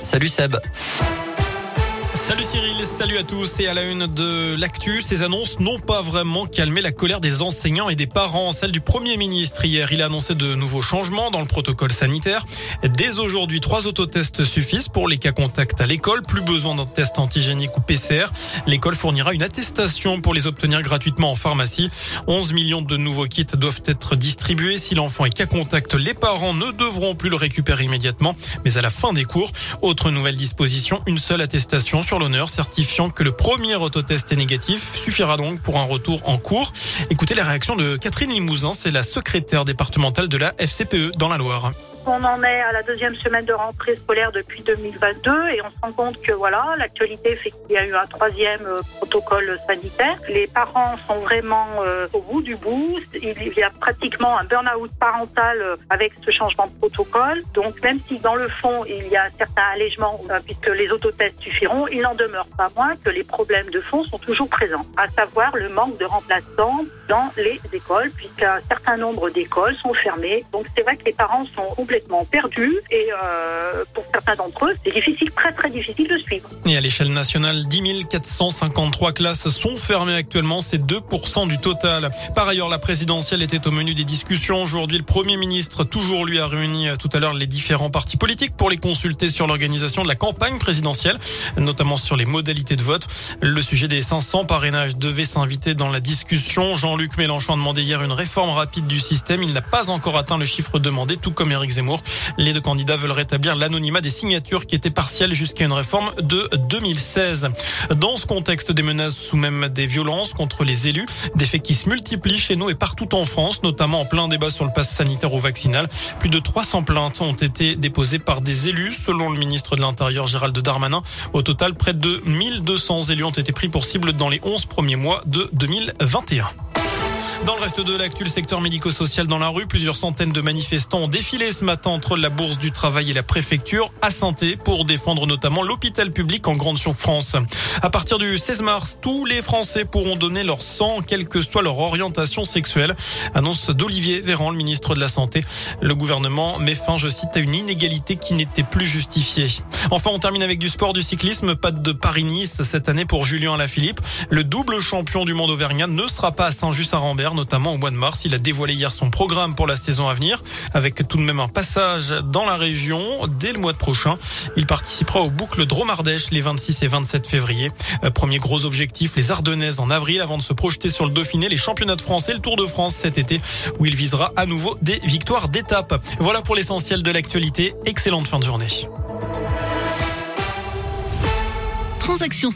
Salut Seb. Salut Cyril, salut à tous et à la une de l'actu. Ces annonces n'ont pas vraiment calmé la colère des enseignants et des parents. Celle du Premier ministre hier, il a annoncé de nouveaux changements dans le protocole sanitaire. Dès aujourd'hui, trois autotests suffisent pour les cas contacts à l'école. Plus besoin d'un test antigénique ou PCR. L'école fournira une attestation pour les obtenir gratuitement en pharmacie. 11 millions de nouveaux kits doivent être distribués. Si l'enfant est cas contact, les parents ne devront plus le récupérer immédiatement, mais à la fin des cours. Autre nouvelle disposition, une seule attestation sur l'honneur certifiant que le premier autotest est négatif suffira donc pour un retour en cours. Écoutez les réactions de Catherine Limousin, c'est la secrétaire départementale de la FCPE dans la Loire. On en est à la deuxième semaine de rentrée scolaire depuis 2022 et on se rend compte que voilà, l'actualité fait qu'il y a eu un troisième euh, protocole sanitaire. Les parents sont vraiment euh, au bout du bout. Il y a pratiquement un burn-out parental euh, avec ce changement de protocole. Donc même si dans le fond il y a certains allègements puisque les autotests suffiront, il n'en demeure pas moins que les problèmes de fond sont toujours présents, à savoir le manque de remplaçants dans les écoles puisqu'un certain nombre d'écoles sont fermées. Donc c'est vrai que les parents sont complètement perdus et euh, pour d'entre eux, c'est difficile, très très difficile de suivre. Et à l'échelle nationale, 10 453 classes sont fermées actuellement, c'est 2% du total. Par ailleurs, la présidentielle était au menu des discussions. Aujourd'hui, le Premier ministre, toujours lui, a réuni euh, tout à l'heure les différents partis politiques pour les consulter sur l'organisation de la campagne présidentielle, notamment sur les modalités de vote. Le sujet des 500 parrainages devait s'inviter dans la discussion. Jean-Luc Mélenchon a demandé hier une réforme rapide du système. Il n'a pas encore atteint le chiffre demandé, tout comme Éric Zemmour. Les deux candidats veulent rétablir l'anonymat des signatures qui était partiel jusqu'à une réforme de 2016. Dans ce contexte des menaces ou même des violences contre les élus, des faits qui se multiplient chez nous et partout en France, notamment en plein débat sur le pass sanitaire ou vaccinal. Plus de 300 plaintes ont été déposées par des élus, selon le ministre de l'Intérieur Gérald Darmanin. Au total, près de 1200 élus ont été pris pour cible dans les 11 premiers mois de 2021. Dans le reste de l'actu, le secteur médico-social dans la rue, plusieurs centaines de manifestants ont défilé ce matin entre la Bourse du Travail et la préfecture à Santé pour défendre notamment l'hôpital public en grande souffrance. À partir du 16 mars, tous les Français pourront donner leur sang, quelle que soit leur orientation sexuelle. Annonce d'Olivier Véran, le ministre de la Santé. Le gouvernement met fin, je cite, à une inégalité qui n'était plus justifiée. Enfin, on termine avec du sport, du cyclisme. Pas de Paris-Nice cette année pour Julien Alaphilippe. Le double champion du monde auvergnat ne sera pas à Saint-Just-à-Rambert notamment au mois de mars. Il a dévoilé hier son programme pour la saison à venir, avec tout de même un passage dans la région dès le mois de prochain. Il participera aux boucles Dromardèche les 26 et 27 février. Euh, premier gros objectif, les Ardennaises en avril, avant de se projeter sur le Dauphiné, les championnats de France et le Tour de France cet été, où il visera à nouveau des victoires d'étape. Voilà pour l'essentiel de l'actualité. Excellente fin de journée. Transaction